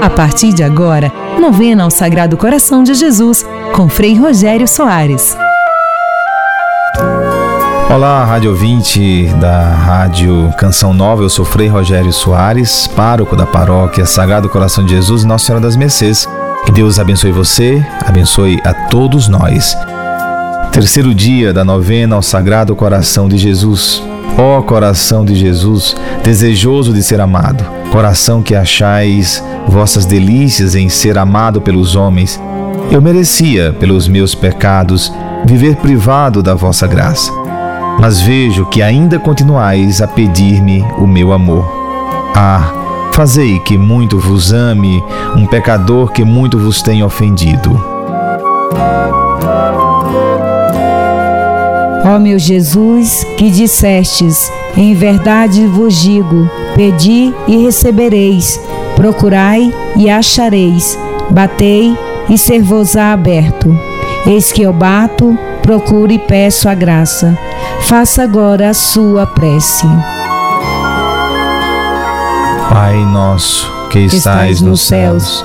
A partir de agora, novena ao Sagrado Coração de Jesus, com Frei Rogério Soares. Olá, rádio ouvinte da Rádio Canção Nova, eu sou Frei Rogério Soares, pároco da paróquia Sagrado Coração de Jesus e Nossa Senhora das Mercês. Que Deus abençoe você, abençoe a todos nós. Terceiro dia da novena ao Sagrado Coração de Jesus. Ó coração de Jesus, desejoso de ser amado, coração que achais vossas delícias em ser amado pelos homens, eu merecia, pelos meus pecados, viver privado da vossa graça. Mas vejo que ainda continuais a pedir-me o meu amor. Ah, fazei que muito vos ame um pecador que muito vos tenha ofendido. Ó meu Jesus, que dissestes, em verdade vos digo: pedi e recebereis, procurai e achareis, batei e ser-vos-á aberto. Eis que eu bato, procuro e peço a graça. Faça agora a sua prece. Pai nosso, que estais nos céus,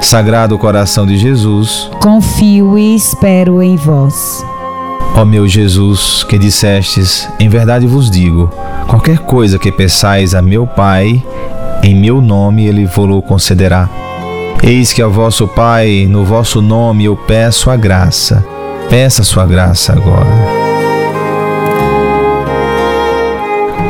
Sagrado coração de Jesus, confio e espero em vós. Ó meu Jesus, que dissestes, em verdade vos digo: qualquer coisa que peçais a meu Pai, em meu nome ele vos concederá. Eis que ao vosso Pai, no vosso nome eu peço a graça. Peça a sua graça agora.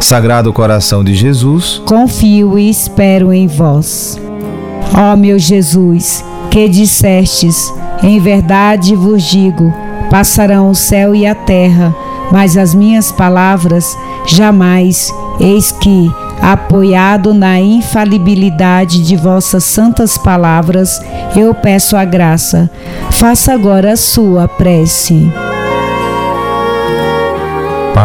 Sagrado coração de Jesus, confio e espero em vós. Ó meu Jesus, que dissestes, em verdade vos digo: passarão o céu e a terra, mas as minhas palavras jamais, eis que, apoiado na infalibilidade de vossas santas palavras, eu peço a graça. Faça agora a sua prece.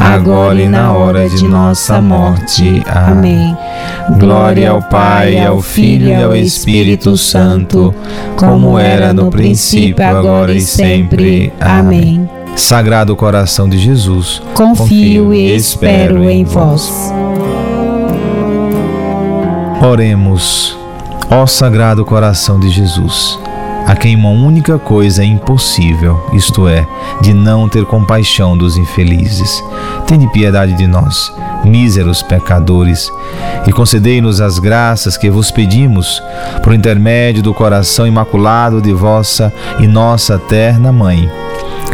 agora e na hora de nossa morte. Amém. Glória ao Pai, ao Filho e ao Espírito Santo, como era no princípio, agora e sempre. Amém. Sagrado coração de Jesus, confio e espero em vós. Oremos, ó Sagrado coração de Jesus a quem uma única coisa é impossível, isto é, de não ter compaixão dos infelizes. Tende piedade de nós, míseros pecadores, e concedei-nos as graças que vos pedimos, por intermédio do coração imaculado de vossa e nossa terna Mãe.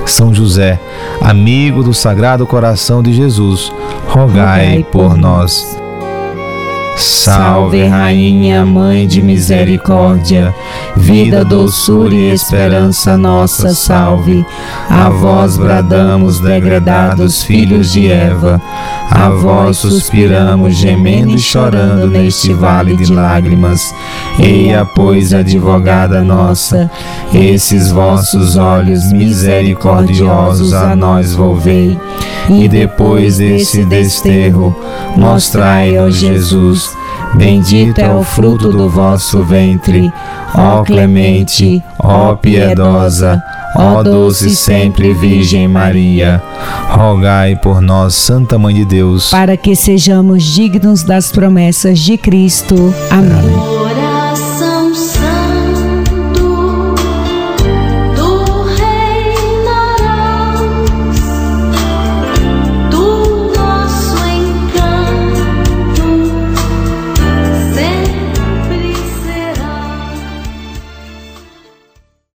São José, amigo do Sagrado Coração de Jesus, rogai, rogai por nós. Salve, Rainha, Mãe de Misericórdia, vida, doçura e esperança nossa, salve. A vós bradamos, degradados filhos de Eva, a vós suspiramos, gemendo e chorando neste vale de lágrimas. Eia, pois, advogada nossa, esses vossos olhos misericordiosos a nós volvei, e depois desse desterro, mostrai, ó Jesus, Bendito é o fruto do vosso ventre, ó clemente, ó piedosa, ó doce sempre Virgem Maria. Rogai por nós, Santa Mãe de Deus, para que sejamos dignos das promessas de Cristo. Amém.